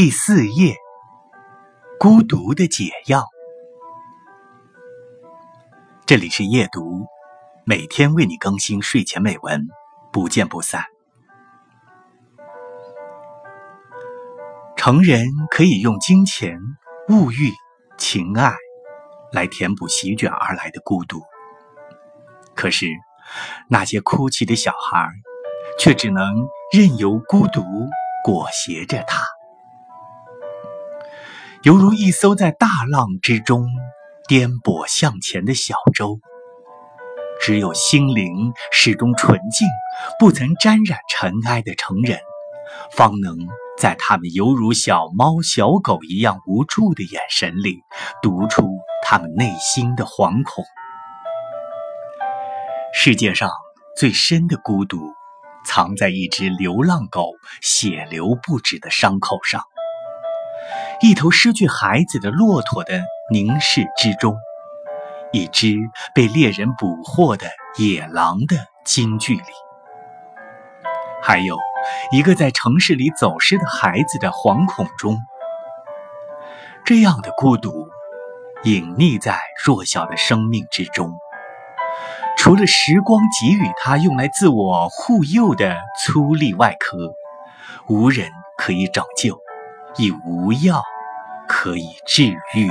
第四页，孤独的解药。这里是夜读，每天为你更新睡前美文，不见不散。成人可以用金钱、物欲、情爱来填补席卷而来的孤独，可是那些哭泣的小孩，却只能任由孤独裹挟着他。犹如一艘在大浪之中颠簸向前的小舟，只有心灵始终纯净、不曾沾染尘埃的成人，方能在他们犹如小猫小狗一样无助的眼神里，读出他们内心的惶恐。世界上最深的孤独，藏在一只流浪狗血流不止的伤口上。一头失去孩子的骆驼的凝视之中，一只被猎人捕获的野狼的惊惧里，还有一个在城市里走失的孩子的惶恐中。这样的孤独，隐匿在弱小的生命之中，除了时光给予他用来自我护佑的粗粝外壳，无人可以拯救。亦无药可以治愈。